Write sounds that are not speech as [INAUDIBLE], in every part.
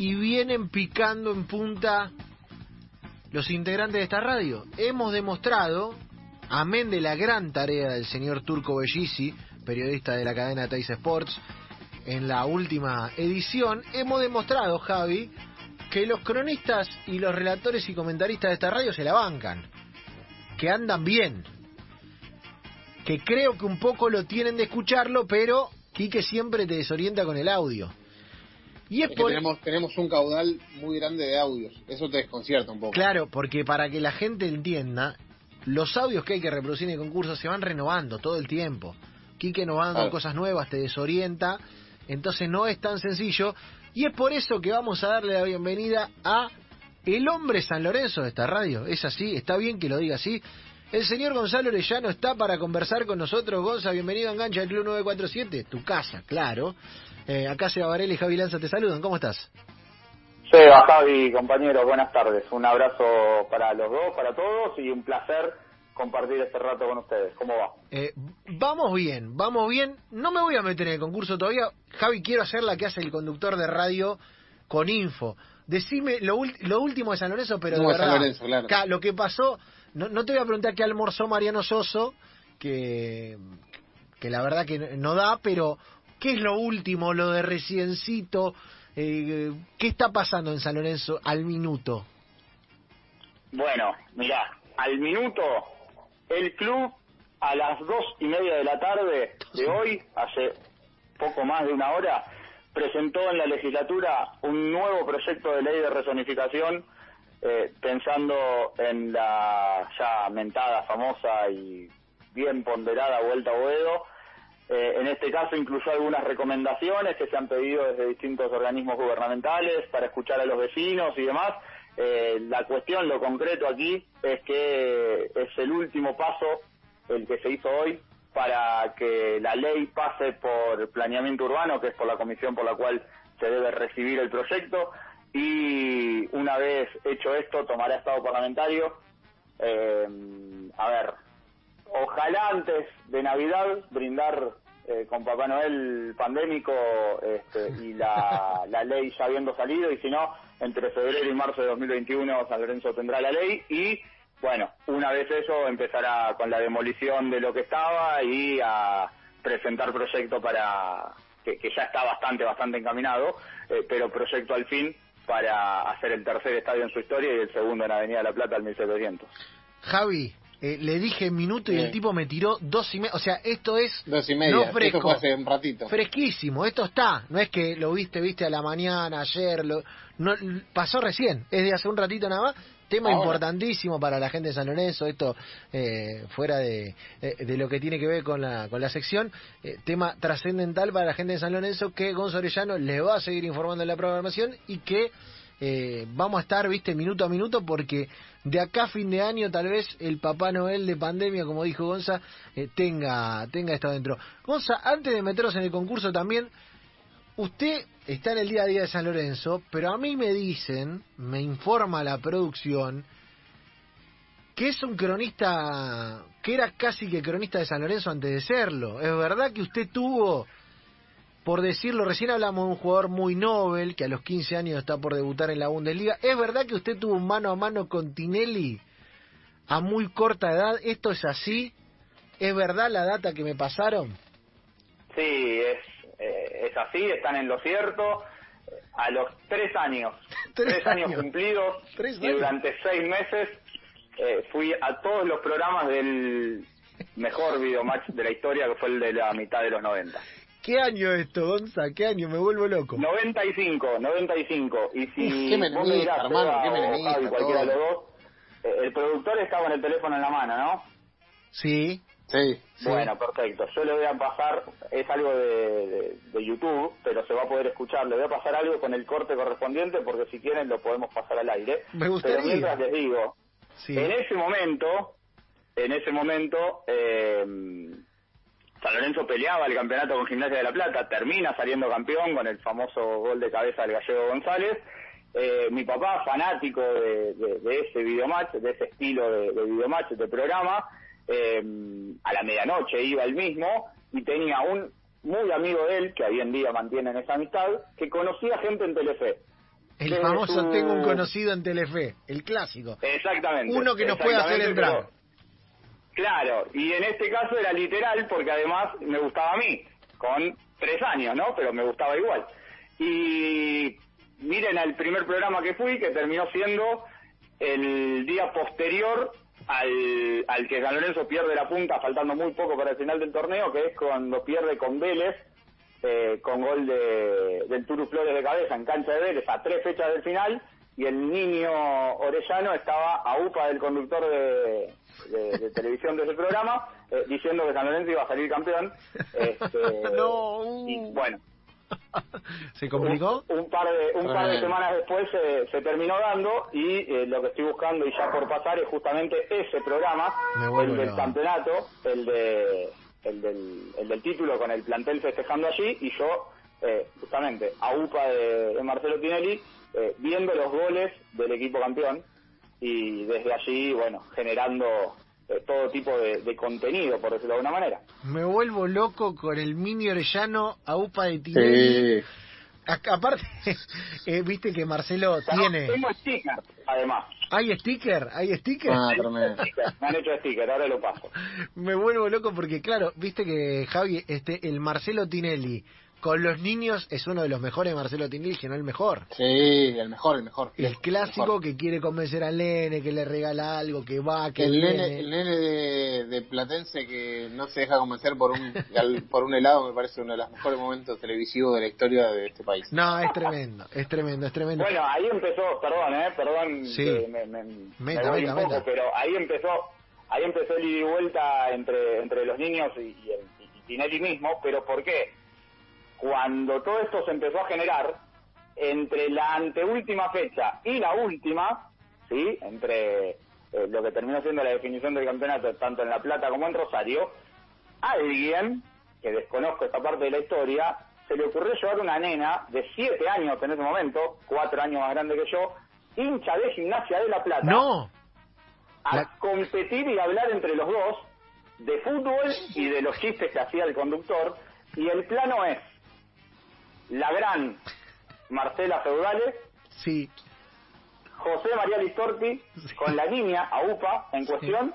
y vienen picando en punta los integrantes de esta radio. Hemos demostrado, amén de la gran tarea del señor Turco Bellisi, periodista de la cadena Teis Sports, en la última edición, hemos demostrado, Javi, que los cronistas y los relatores y comentaristas de esta radio se la bancan, que andan bien, que creo que un poco lo tienen de escucharlo, pero Quique siempre te desorienta con el audio. Y es, tenemos, tenemos un caudal muy grande de audios, eso te desconcierta un poco. Claro, porque para que la gente entienda, los audios que hay que reproducir en el concurso se van renovando todo el tiempo. Quique nos va dando cosas nuevas, te desorienta, entonces no es tan sencillo. Y es por eso que vamos a darle la bienvenida a el hombre San Lorenzo de esta radio. Es así, está bien que lo diga así. El señor Gonzalo Orellano está para conversar con nosotros. Gonza, bienvenido a Engancha del Club 947, tu casa, claro. Eh, acá Seba Varela y Javi Lanza te saludan. ¿Cómo estás? Seba, Javi, compañero, buenas tardes. Un abrazo para los dos, para todos y un placer compartir este rato con ustedes. ¿Cómo va? Eh, vamos bien, vamos bien. No me voy a meter en el concurso todavía. Javi, quiero hacer la que hace el conductor de radio con info. Decime lo, último de San Lorenzo, pero de verdad, lo que pasó, no, no, te voy a preguntar qué almorzó Mariano Soso, que, que la verdad que no da, pero ¿qué es lo último, lo de Reciencito? Eh, ¿Qué está pasando en San Lorenzo al minuto? Bueno, mira, al minuto el club a las dos y media de la tarde de hoy, hace poco más de una hora, presentó en la legislatura un nuevo proyecto de ley de rezonificación eh, pensando en la ya mentada, famosa y bien ponderada Vuelta a Boedo. Eh, en este caso incluyó algunas recomendaciones que se han pedido desde distintos organismos gubernamentales para escuchar a los vecinos y demás. Eh, la cuestión, lo concreto aquí, es que es el último paso el que se hizo hoy para que la ley pase por planeamiento urbano, que es por la comisión por la cual se debe recibir el proyecto, y una vez hecho esto tomará estado parlamentario. Eh, a ver, ojalá antes de Navidad brindar eh, con Papá Noel pandémico este, y la, [LAUGHS] la ley ya habiendo salido, y si no, entre febrero y marzo de 2021 San Lorenzo tendrá la ley y bueno, una vez eso empezará con la demolición de lo que estaba y a presentar proyecto para que, ya está bastante, bastante encaminado, eh, pero proyecto al fin para hacer el tercer estadio en su historia y el segundo en Avenida La Plata al 1700. Javi, eh, le dije minuto y el tipo me tiró dos y media. O sea, esto es. Dos y media. No fresco, esto hace un ratito. Fresquísimo. Esto está. No es que lo viste, viste a la mañana, ayer. Lo, no, pasó recién. Es de hace un ratito nada más. Tema importantísimo para la gente de San Lorenzo, esto eh, fuera de, eh, de, lo que tiene que ver con la, con la sección, eh, tema trascendental para la gente de San Lorenzo que Gonzo Orellano le va a seguir informando en la programación y que eh, vamos a estar, viste, minuto a minuto, porque de acá a fin de año tal vez el Papá Noel de pandemia, como dijo Gonza, eh, tenga, tenga esto adentro. Gonza, antes de meternos en el concurso también, usted está en el día a día de San Lorenzo, pero a mí me dicen, me informa la producción, que es un cronista, que era casi que cronista de San Lorenzo antes de serlo. ¿Es verdad que usted tuvo por decirlo, recién hablamos de un jugador muy noble que a los 15 años está por debutar en la Bundesliga. ¿Es verdad que usted tuvo un mano a mano con Tinelli a muy corta edad? ¿Esto es así? ¿Es verdad la data que me pasaron? Sí, es, eh, es así, están en lo cierto. A los tres años, [LAUGHS] tres, años, cumplidos, y durante seis meses eh, fui a todos los programas del mejor videomatch de la historia, que fue el de la mitad de los 90. ¿Qué año esto, Gonza? ¿Qué año? Me vuelvo loco. 95, 95. Y si [LAUGHS] ¿Qué me vos mirás, hermano, ¿qué me cualquiera de los dos, eh, el productor estaba con el teléfono en la mano, ¿no? Sí. Sí. Bueno, perfecto. Yo le voy a pasar, es algo de, de, YouTube, pero se va a poder escuchar. Le voy a pasar algo con el corte correspondiente porque si quieren lo podemos pasar al aire. Me gustaría. Pero mientras les digo, en ese momento, en ese momento, eh, San Lorenzo peleaba el campeonato con Gimnasia de la Plata, termina saliendo campeón con el famoso gol de cabeza del gallego González. Eh, mi papá, fanático de, ese videomatch, de ese estilo de, de videomatch, de programa, eh, a la medianoche iba el mismo y tenía un muy amigo de él, que hoy en día mantienen esa amistad, que conocía gente en Telefe. El famoso tengo un conocido en Telefe, el clásico. Exactamente. Uno que nos puede hacer entrar. claro, y en este caso era literal porque además me gustaba a mí, con tres años, ¿no? Pero me gustaba igual. Y miren al primer programa que fui, que terminó siendo el día posterior al, al que San Lorenzo pierde la punta, faltando muy poco para el final del torneo, que es cuando pierde con Vélez, eh, con gol de, del Turu Flores de cabeza en cancha de Vélez, a tres fechas del final, y el niño Orellano estaba a UPA del conductor de, de, televisión de ese programa, eh, diciendo que San Lorenzo iba a salir campeón. [LAUGHS] Este, no. Y bueno, [LAUGHS] ¿Se complicó? Un, par de un par de semanas después se, terminó dando y eh, lo que estoy buscando y ya por pasar es justamente ese programa, el del campeonato, el de el del, el del título con el plantel festejando allí y yo eh, justamente a UPA de, Marcelo Tinelli eh, viendo los goles del equipo campeón y desde allí bueno generando eh, todo tipo de, contenido, por decirlo de alguna manera. Me vuelvo loco con el mini Orellano a UPA de Tinelli. aparte, [LAUGHS] eh, viste que Marcelo tiene... Tengo sticker, además. ¿Hay sticker? ¿Hay sticker? Ah, [LAUGHS] Me han hecho sticker, ahora lo paso. Me vuelvo loco porque, claro, viste que Javi, este, el Marcelo Tinelli con los niños es uno de los mejores Marcelo Tinelli, que no el mejor. Sí, el mejor, el mejor. El clásico que quiere convencer al nene, que le regala algo, que va, que el nene, el nene de, Platense que no se deja convencer por un [LAUGHS] por un helado me parece uno de los mejores momentos televisivos de la historia de este país. No, es tremendo, es tremendo, es tremendo. Bueno, ahí empezó, perdón, eh, perdón, sí. me, me, meta, meta, un poco, pero ahí empezó, ahí empezó el ida y vuelta entre entre los niños y, y, y Tinelli mismo, pero ¿por qué? Cuando todo esto se empezó a generar, entre la anteúltima fecha y la última, ¿sí? entre eh, lo que terminó siendo la definición del campeonato, tanto en La Plata como en Rosario, alguien, que desconozco esta parte de la historia, se le ocurrió llevar una nena de siete años en ese momento, cuatro años más grande que yo, hincha de gimnasia de La Plata, no. a competir y hablar entre los dos de fútbol y de los chistes que hacía el conductor, y el plano es la gran Marcela Feudales, sí. José María Listorti, con la niña AUPA en cuestión,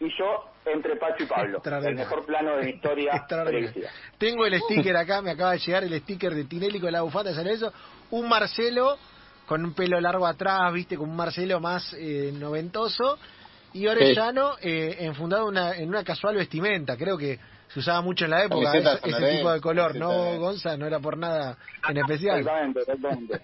y yo entre Pacho y Pablo. El mejor plano de mi historia [LAUGHS] Tengo el sticker acá, me acaba de llegar el sticker de Tinelli con la bufanda de San eso Un Marcelo con un pelo largo atrás, viste, con un Marcelo más eh, noventoso. Y Orellano eh, enfundado una, en una casual vestimenta. Creo que se usaba mucho en la época ese, tipo de color, ¿no, Gonza? No era por nada en especial. Exactamente, exactamente.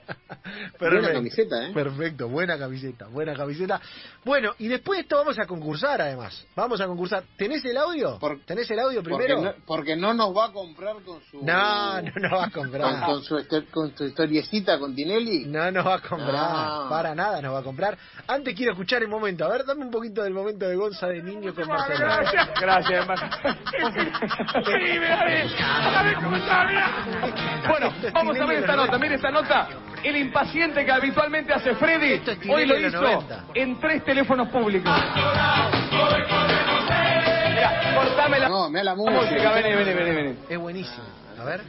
[LAUGHS] buena camiseta, ¿eh? Perfecto, buena camiseta, buena camiseta. Bueno, y después de esto vamos a concursar, además. Vamos a concursar. ¿Tenés el audio? ¿Tenés el audio primero? Porque no, nos va a comprar con su... No, no nos va a comprar. Con, su, con su historiecita con Tinelli. No nos va a comprar, para nada nos va a comprar. Antes quiero escuchar el momento. A ver, dame un poquito del momento de Gonza de niño con Marcelo. Gracias, gracias, [LAUGHS] bueno, vamos a ver esta nota, mire esta nota. El impaciente que habitualmente hace Freddy, hoy lo hizo en tres teléfonos públicos. Mira, cortame la, no, la música. Vení, vení, vení, vení. Es buenísimo. A ver.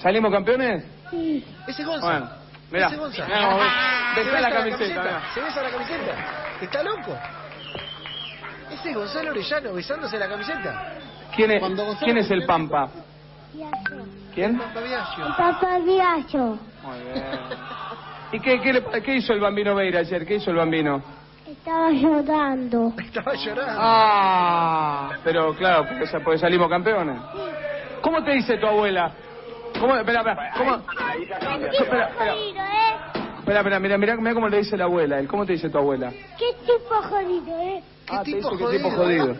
¿Salimos campeones? Sí. Ese Gonza. Bueno, mira. Ese Gonza. La camiseta. ¿Se besa la camiseta? ¿Está loco? Ese es Gonzalo Orellano besándose la camiseta. ¿Quién es, ¿quién es el Pampa? ¿Quién? Pampa Viaggio. El Pampa. Muy bien. ¿Y qué, qué, qué, hizo el Bambino Beira ayer? ¿Qué hizo el Bambino? Estaba llorando. Estaba llorando. Ah, pero claro, porque, salimos campeones. ¿Cómo te dice tu abuela? ¿Cómo? Espera, espera. ¿Cómo? Espera, espera. ¿eh? Espera, espera, mira, mira, mira cómo le dice la abuela. ¿Cómo te dice tu abuela? ¿Qué tipo jodido, eh? ¿Qué ah, tipo jodido? ¿Qué tipo jodido?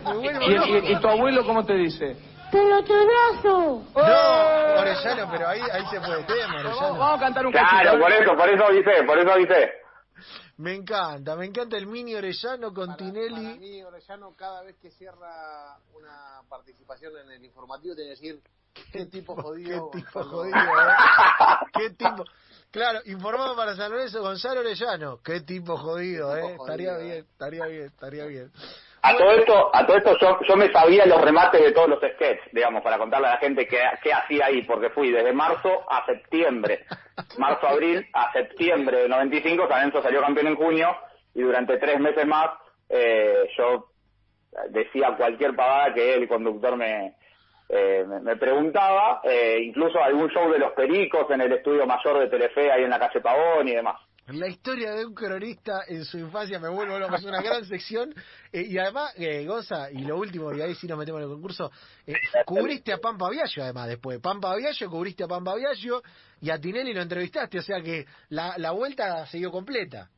¿Y, y, tu abuelo cómo te dice? ¡Pelotonazo! No, Orellano, pero ahí, ahí se puede tema, Vamos, vamos, a cantar un cachito. Claro, por eso, por eso avisé, por eso avisé. Me encanta, me encanta el mini Orellano con Tinelli. Para mí, Orellano, cada vez que cierra una participación en el informativo, tiene que decir: ¿Qué tipo jodido? ¿Qué tipo jodido? Eh? ¿Qué tipo? Claro, informado para San Lorenzo Gonzalo Orellano. Qué tipo jodido, ¿eh? estaría bien, estaría bien, estaría bien. A todo esto, a todo esto yo, yo me sabía los remates de todos los sketches, digamos, para contarle a la gente qué, qué hacía ahí, porque fui desde marzo a septiembre, [LAUGHS] marzo, abril, a septiembre de 95, San Lorenzo salió campeón en junio, y durante tres meses más eh, yo decía cualquier pavada que el conductor me, eh, me, preguntaba, eh, incluso algún show de los Pericos en el estudio mayor de Telefe ahí en la calle Pavón y demás. La historia de un cronista en su infancia me vuelvo loco, es una gran [LAUGHS] sección. Eh, y además, eh, Goza, y lo último, y ahí sí nos metemos en el concurso, eh, cubriste a Pampa Viallo además después. Pampa Viallo, cubriste a Pampa Viallo y a Tinelli lo entrevistaste, o sea que la, la vuelta siguió completa.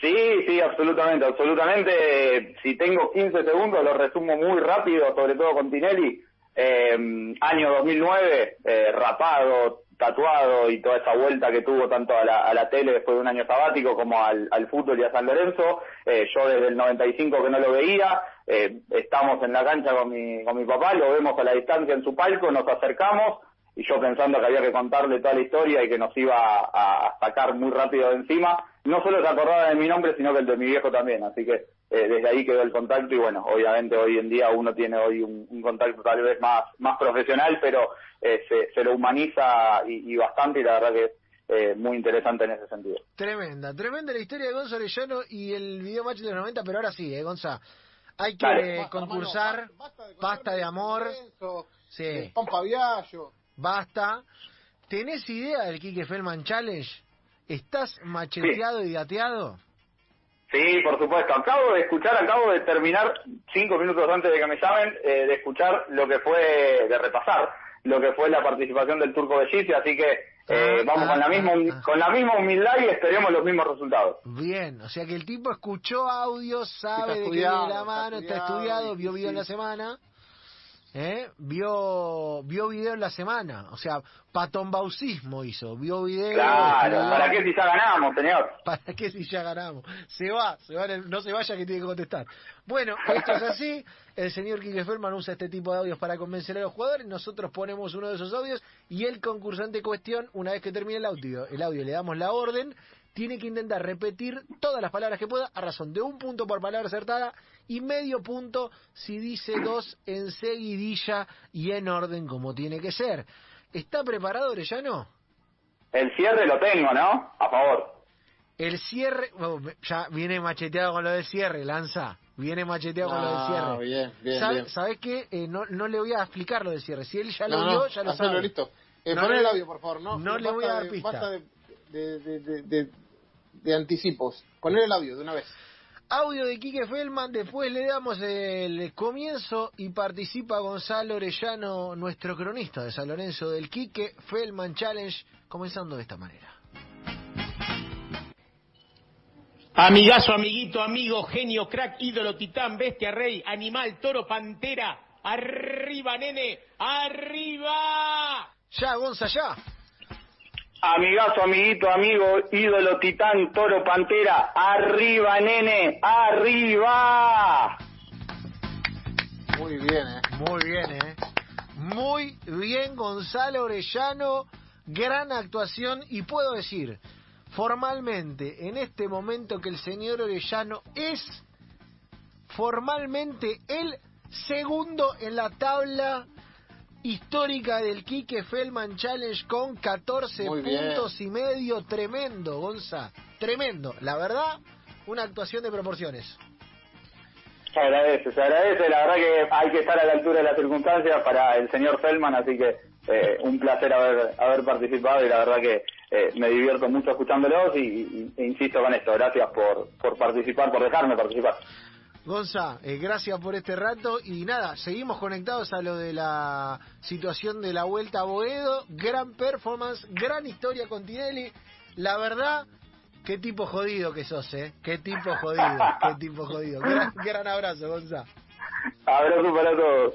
Sí, sí, absolutamente, absolutamente. Si tengo 15 segundos, lo resumo muy rápido, sobre todo con Tinelli. Eh, año 2009, eh, rapado, tatuado y toda esa vuelta que tuvo tanto a la, a la tele después de un año sabático como al, fútbol y a San Lorenzo. Eh, yo desde el 95 que no lo veía, eh, estamos en la cancha con mi, con mi papá, lo vemos a la distancia en su palco, nos acercamos y yo pensando que había que contarle toda la historia y que nos iba a, a sacar muy rápido de encima, no solo se acordaba de mi nombre, sino que el de mi viejo también, así que eh, desde ahí quedó el contacto y bueno, obviamente hoy en día uno tiene hoy un, un contacto tal vez más, más profesional, pero eh, se, se, lo humaniza y, y, bastante y la verdad que es eh, muy interesante en ese sentido. Tremenda, tremenda la historia de Gonzalo Arellano y el video match de los 90, pero ahora sí, eh, Gonza, hay que Dale. concursar, basta, basta, de, basta de amor, Lorenzo, sí. de Pampa Viallo. basta. ¿Tenés idea del Kike Feldman Challenge? ¿Estás macheteado sí. y dateado? Sí, por supuesto. Acabo de escuchar, acabo de terminar, cinco minutos antes de que me llamen, eh, de escuchar lo que fue, de repasar lo que fue la participación del Turco Bellici, así que eh, ah, vamos ah, con la misma ah, con la misma humildad y esperemos los mismos resultados. Bien, o sea que el tipo escuchó audio, sabe de qué viene la mano, está estudiado, está estudiado vio video sí. en la semana. ¿Eh? Vio vio video en la semana, o sea, patombaucismo hizo, vio video. Claro, ¿para qué si ya ganamos, señor? [LAUGHS] ¿Para qué si ya ganamos? Se va, se va el, no se vaya que tiene que contestar. Bueno, esto es así, el señor Quique Ferman usa este tipo de audios para convencer a los jugadores, nosotros ponemos uno de esos audios y el concursante cuestión, una vez que termine el audio, el audio le damos la orden, tiene que intentar repetir todas las palabras que pueda a razón de un punto por palabra acertada y medio punto si dice dos en seguidilla y en orden como tiene que ser. ¿Está preparado, Orellano? El cierre lo tengo, ¿no? A favor. El cierre, oh, ya viene macheteado con lo del cierre, Lanza. Viene macheteado con lo del cierre. Bien, bien, ¿Sabe, bien. ¿Sabes qué? Eh, no, no le voy a explicar lo del cierre. Si él ya lo no, vio, no, ya lo sabe. listo. Eh, No el audio, por favor. No, no le voy a dar de- pista. Basta de, de, de, de, anticipos. Poner el audio de una vez. Audio de Quique Feldman, después le damos el comienzo y participa Gonzalo Orellano, nuestro cronista de San Lorenzo del Quique Feldman Challenge, comenzando de esta manera. Amigazo, amiguito, amigo, genio, crack, ídolo, titán, bestia, rey, animal, toro, pantera. Arriba, nene, arriba. Ya, Gonza, ya. Amigazo, amiguito, amigo, ídolo, titán, toro, pantera, arriba, nene, arriba. Muy bien, ¿eh? Muy bien, ¿eh? Muy bien, Gonzalo Orellano. Gran actuación y puedo decir formalmente en este momento que el señor Orellano es formalmente el segundo en la tabla histórica del Quique Feldman Challenge con 14 Muy bien. puntos y medio. Tremendo, Gonza. Tremendo. La verdad, una actuación de proporciones. Se agradece, se agradece. La verdad que hay que estar a la altura de las circunstancias para el señor Feldman, así que eh, un placer haber, haber participado y la verdad que eh, me divierto mucho escuchándolos y, y- e insisto con esto. Gracias por, por participar, por dejarme participar. Gonza, eh, gracias por este rato y nada, seguimos conectados a lo de la situación de la vuelta a Boedo, gran performance, gran historia con Tinelli, la verdad, qué tipo jodido que sos, eh, qué tipo jodido, qué tipo jodido, gran, gran abrazo, Gonza. [LAUGHS] Abrazo para todos.